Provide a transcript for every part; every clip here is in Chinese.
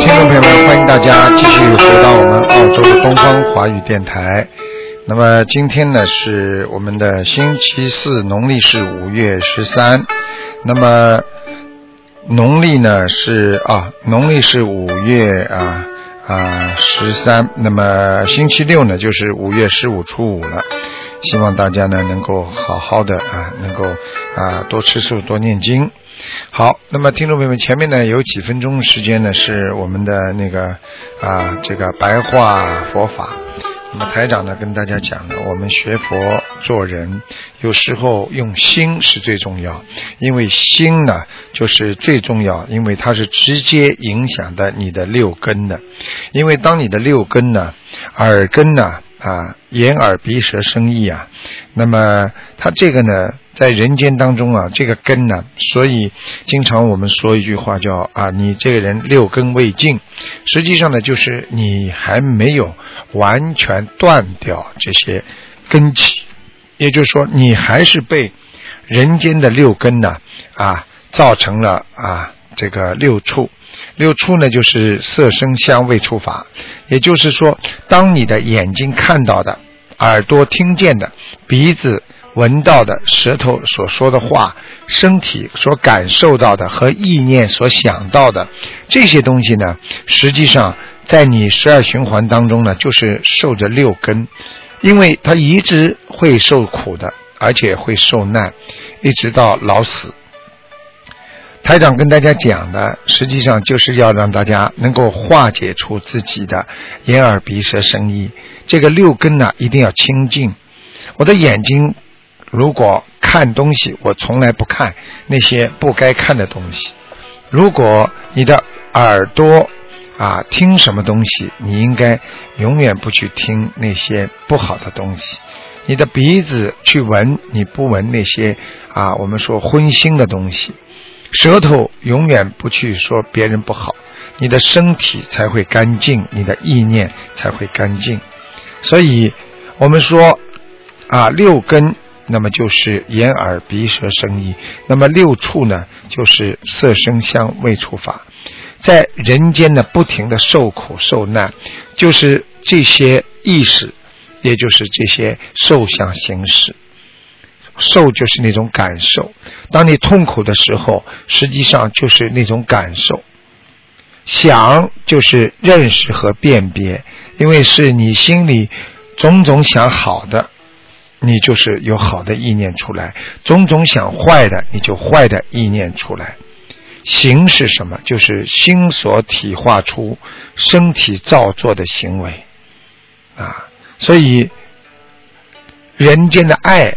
听众朋友们，欢迎大家继续回到我们澳洲的东方华语电台。那么今天呢是我们的星期四，农历是五月十三。那么农历呢是啊，农历是五月啊啊十三。那么星期六呢就是五月十五初五了。希望大家呢能够好好的啊，能够啊多吃素，多念经。好，那么听众朋友们，前面呢有几分钟时间呢是我们的那个啊这个白话佛法。那么台长呢跟大家讲呢，我们学佛做人，有时候用心是最重要，因为心呢就是最重要，因为它是直接影响的你的六根的。因为当你的六根呢，耳根呢。啊，眼耳鼻舌身意啊，那么他这个呢，在人间当中啊，这个根呢，所以经常我们说一句话叫啊，你这个人六根未净，实际上呢，就是你还没有完全断掉这些根起，也就是说，你还是被人间的六根呢啊造成了啊这个六处。六触呢，就是色声香味触法，也就是说，当你的眼睛看到的、耳朵听见的、鼻子闻到的、舌头所说的话、身体所感受到的和意念所想到的这些东西呢，实际上在你十二循环当中呢，就是受着六根，因为它一直会受苦的，而且会受难，一直到老死。台长跟大家讲的，实际上就是要让大家能够化解出自己的眼耳鼻舌身意。这个六根呢，一定要清净。我的眼睛如果看东西，我从来不看那些不该看的东西。如果你的耳朵啊听什么东西，你应该永远不去听那些不好的东西。你的鼻子去闻，你不闻那些啊我们说荤腥的东西。舌头永远不去说别人不好，你的身体才会干净，你的意念才会干净。所以，我们说啊，六根，那么就是眼耳鼻舌身意，那么六处呢，就是色声香味触法，在人间呢，不停的受苦受难，就是这些意识，也就是这些受想行识。受就是那种感受，当你痛苦的时候，实际上就是那种感受。想就是认识和辨别，因为是你心里种种想好的，你就是有好的意念出来；种种想坏的，你就坏的意念出来。行是什么？就是心所体化出身体造作的行为啊。所以人间的爱。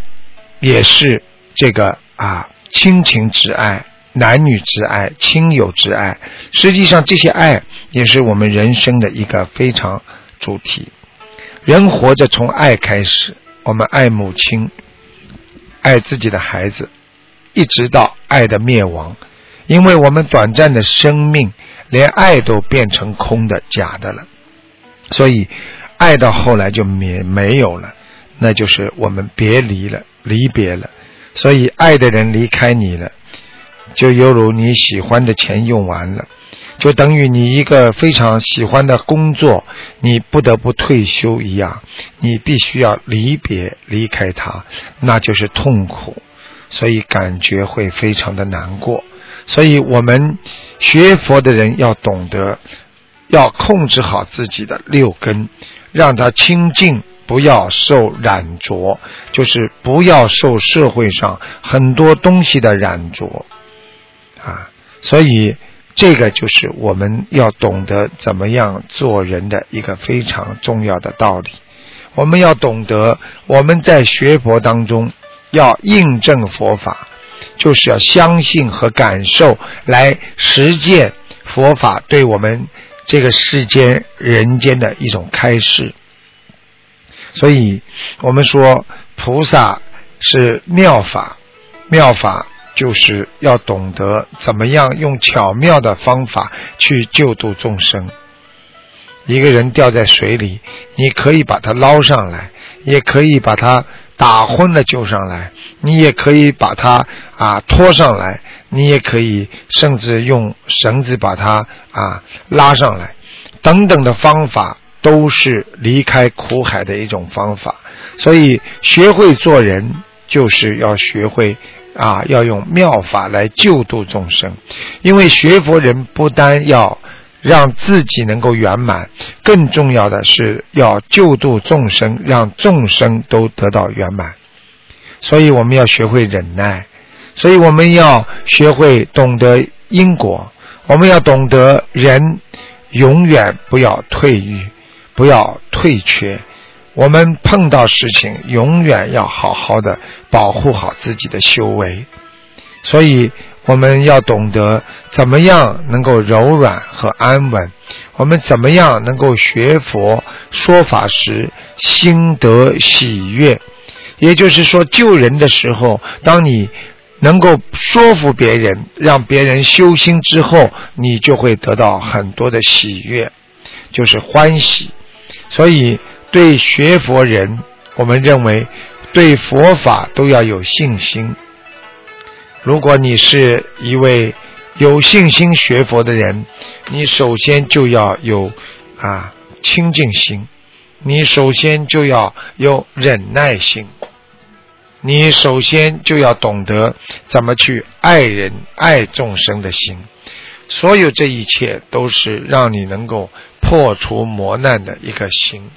也是这个啊，亲情之爱、男女之爱、亲友之爱，实际上这些爱也是我们人生的一个非常主题。人活着从爱开始，我们爱母亲，爱自己的孩子，一直到爱的灭亡。因为我们短暂的生命，连爱都变成空的、假的了，所以爱到后来就没没有了，那就是我们别离了。离别了，所以爱的人离开你了，就犹如你喜欢的钱用完了，就等于你一个非常喜欢的工作，你不得不退休一样，你必须要离别离开他，那就是痛苦，所以感觉会非常的难过。所以我们学佛的人要懂得，要控制好自己的六根，让它清净。不要受染着，就是不要受社会上很多东西的染着啊！所以这个就是我们要懂得怎么样做人的一个非常重要的道理。我们要懂得我们在学佛当中要印证佛法，就是要相信和感受来实践佛法对我们这个世间人间的一种开示。所以，我们说菩萨是妙法，妙法就是要懂得怎么样用巧妙的方法去救度众生。一个人掉在水里，你可以把他捞上来，也可以把他打昏了救上来，你也可以把他啊拖上来。你也可以甚至用绳子把他啊拉上来，等等的方法都是离开苦海的一种方法。所以学会做人，就是要学会啊，要用妙法来救度众生。因为学佛人不单要让自己能够圆满，更重要的是要救度众生，让众生都得到圆满。所以我们要学会忍耐，所以我们要学会懂得因果，我们要懂得人永远不要退于，不要退却。我们碰到事情，永远要好好的保护好自己的修为，所以我们要懂得怎么样能够柔软和安稳，我们怎么样能够学佛说法时心得喜悦，也就是说救人的时候，当你能够说服别人，让别人修心之后，你就会得到很多的喜悦，就是欢喜，所以。对学佛人，我们认为对佛法都要有信心。如果你是一位有信心学佛的人，你首先就要有啊清净心，你首先就要有忍耐心，你首先就要懂得怎么去爱人、爱众生的心。所有这一切都是让你能够破除磨难的一个心。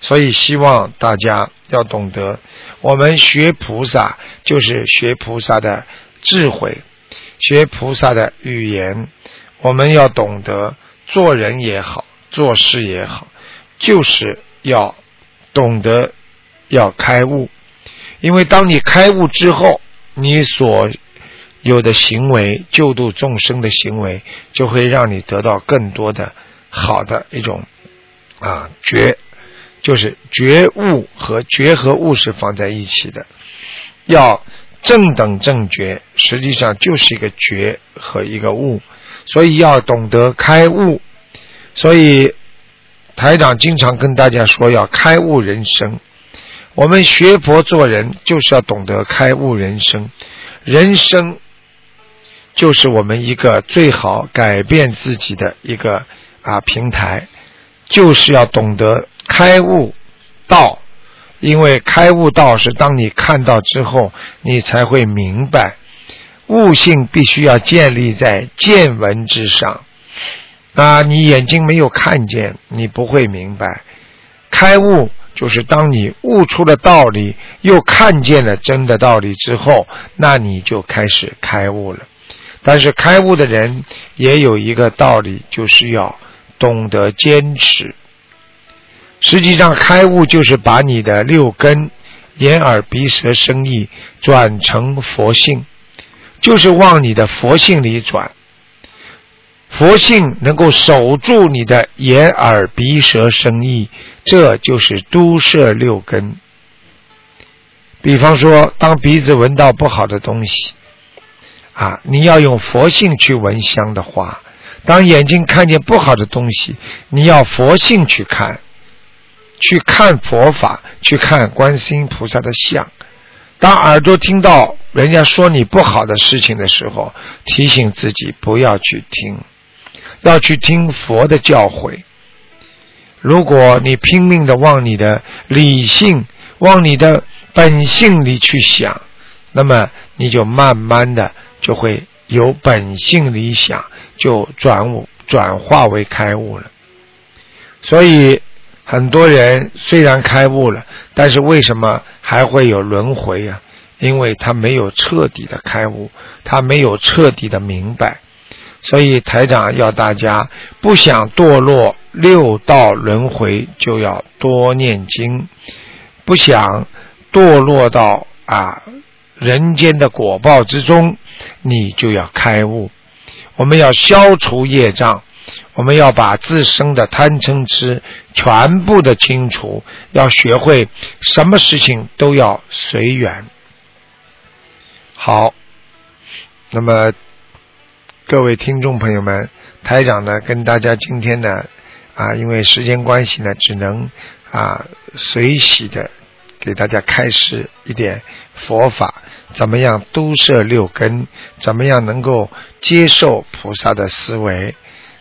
所以，希望大家要懂得，我们学菩萨就是学菩萨的智慧，学菩萨的语言。我们要懂得做人也好，做事也好，就是要懂得要开悟。因为当你开悟之后，你所有的行为，救度众生的行为，就会让你得到更多的好的一种啊觉。就是觉悟和觉和悟是放在一起的，要正等正觉，实际上就是一个觉和一个悟，所以要懂得开悟。所以台长经常跟大家说要开悟人生。我们学佛做人就是要懂得开悟人生，人生就是我们一个最好改变自己的一个啊平台，就是要懂得。开悟道，因为开悟道是当你看到之后，你才会明白。悟性必须要建立在见闻之上。啊，你眼睛没有看见，你不会明白。开悟就是当你悟出了道理，又看见了真的道理之后，那你就开始开悟了。但是开悟的人也有一个道理，就是要懂得坚持。实际上，开悟就是把你的六根——眼、耳、鼻、舌、身、意——转成佛性，就是往你的佛性里转。佛性能够守住你的眼、耳、鼻、舌、身、意，这就是都摄六根。比方说，当鼻子闻到不好的东西，啊，你要用佛性去闻香的话；当眼睛看见不好的东西，你要佛性去看。去看佛法，去看观世音菩萨的像。当耳朵听到人家说你不好的事情的时候，提醒自己不要去听，要去听佛的教诲。如果你拼命的往你的理性、往你的本性里去想，那么你就慢慢的就会由本性理想，就转悟转化为开悟了。所以。很多人虽然开悟了，但是为什么还会有轮回啊？因为他没有彻底的开悟，他没有彻底的明白。所以台长要大家不想堕落六道轮回，就要多念经；不想堕落到啊人间的果报之中，你就要开悟。我们要消除业障。我们要把自身的贪嗔痴全部的清除，要学会什么事情都要随缘。好，那么各位听众朋友们，台长呢跟大家今天呢啊，因为时间关系呢，只能啊随喜的给大家开示一点佛法，怎么样都摄六根，怎么样能够接受菩萨的思维，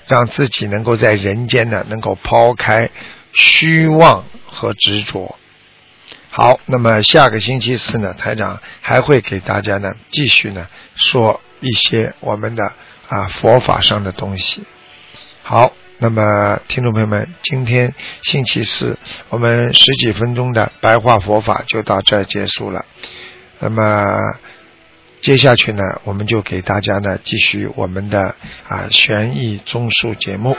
让自己能够在人间呢，能够抛开虚妄和执着。好，那么下个星期四呢，台长还会给大家呢继续呢说一些我们的啊佛法上的东西。好，那么听众朋友们，今天星期四我们十几分钟的白话佛法就到这儿结束了。那么接下去呢，我们就给大家呢继续我们的啊悬疑综述节目。